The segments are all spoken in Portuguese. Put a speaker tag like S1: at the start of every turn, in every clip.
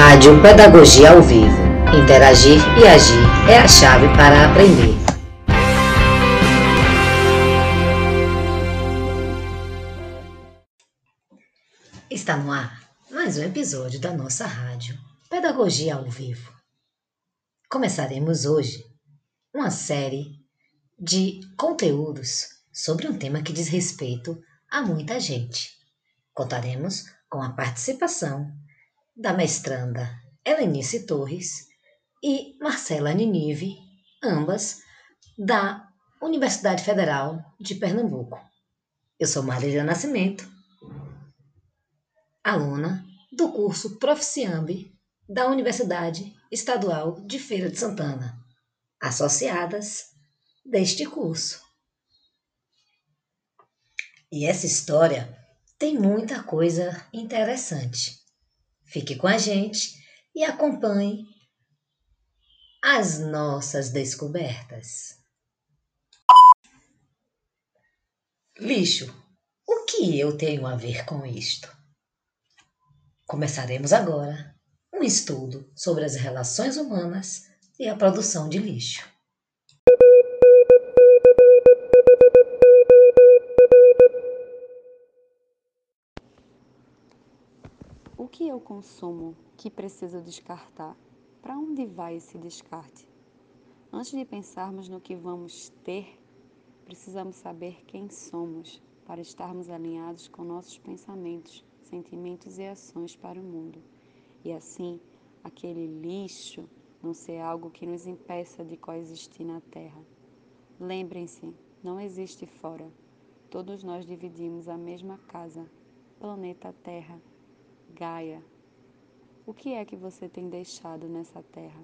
S1: Rádio Pedagogia ao Vivo. Interagir e agir é a chave para aprender. Está no ar mais um episódio da nossa rádio Pedagogia ao Vivo. Começaremos hoje uma série de conteúdos sobre um tema que diz respeito a muita gente. Contaremos com a participação da mestranda Helenice Torres e Marcela Ninive, ambas da Universidade Federal de Pernambuco. Eu sou Marília Nascimento, aluna do curso Proficiambi da Universidade Estadual de Feira de Santana, associadas deste curso. E essa história tem muita coisa interessante. Fique com a gente e acompanhe as nossas descobertas. Lixo. O que eu tenho a ver com isto? Começaremos agora um estudo sobre as relações humanas e a produção de lixo.
S2: O que eu consumo que preciso descartar? Para onde vai esse descarte? Antes de pensarmos no que vamos ter, precisamos saber quem somos para estarmos alinhados com nossos pensamentos, sentimentos e ações para o mundo. E assim, aquele lixo não ser algo que nos impeça de coexistir na Terra. Lembrem-se, não existe fora. Todos nós dividimos a mesma casa, planeta Terra. Gaia, o que é que você tem deixado nessa terra?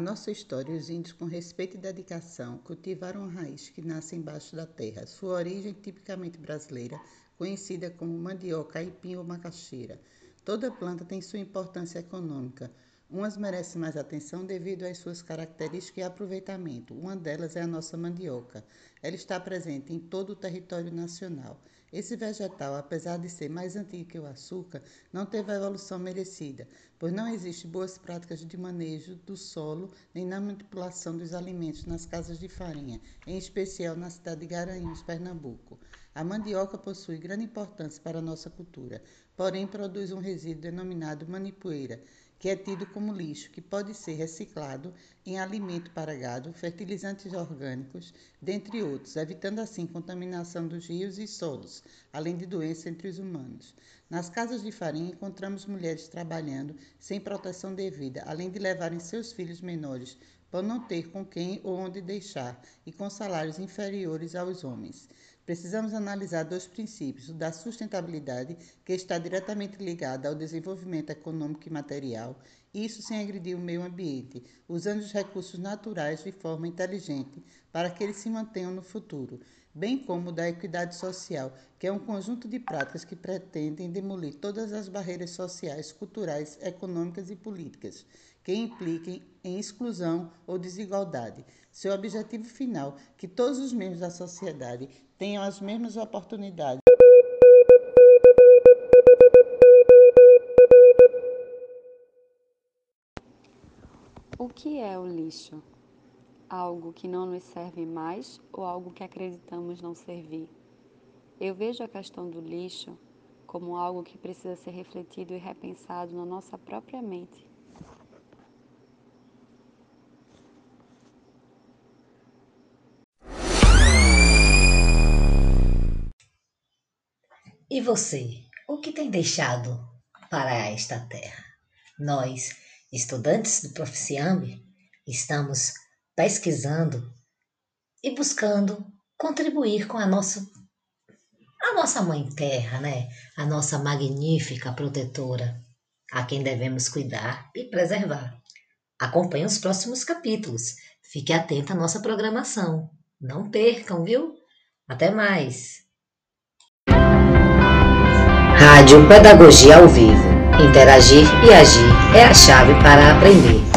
S3: Na nossa história, os índios, com respeito e dedicação, cultivaram a raiz que nasce embaixo da terra. Sua origem tipicamente brasileira, conhecida como mandioca, aipim ou macaxeira. Toda planta tem sua importância econômica. Umas merecem mais atenção devido às suas características e aproveitamento. Uma delas é a nossa mandioca. Ela está presente em todo o território nacional. Esse vegetal, apesar de ser mais antigo que o açúcar, não teve a evolução merecida, pois não existem boas práticas de manejo do solo nem na manipulação dos alimentos nas casas de farinha, em especial na cidade de Garanhuns, Pernambuco. A mandioca possui grande importância para a nossa cultura, porém produz um resíduo denominado manipoeira, que é tido como lixo, que pode ser reciclado em alimento para gado, fertilizantes orgânicos, dentre outros, evitando assim contaminação dos rios e solos, além de doenças entre os humanos. Nas casas de farinha encontramos mulheres trabalhando sem proteção devida, além de levarem seus filhos menores por não ter com quem ou onde deixar e com salários inferiores aos homens. Precisamos analisar dois princípios: o da sustentabilidade, que está diretamente ligado ao desenvolvimento econômico e material, isso sem agredir o meio ambiente, usando os recursos naturais de forma inteligente para que eles se mantenham no futuro, bem como da equidade social, que é um conjunto de práticas que pretendem demolir todas as barreiras sociais, culturais, econômicas e políticas que impliquem em exclusão ou desigualdade. Seu objetivo final, que todos os membros da sociedade tenham as mesmas oportunidades.
S2: O que é o lixo? Algo que não nos serve mais ou algo que acreditamos não servir? Eu vejo a questão do lixo como algo que precisa ser refletido e repensado na nossa própria mente
S1: E você, o que tem deixado para esta terra? Nós, estudantes do Proficiambi, estamos pesquisando e buscando contribuir com a nossa a nossa mãe terra, né? A nossa magnífica protetora, a quem devemos cuidar e preservar. Acompanhe os próximos capítulos. Fique atento à nossa programação. Não percam, viu? Até mais! Rádio Pedagogia ao Vivo. Interagir e agir é a chave para aprender.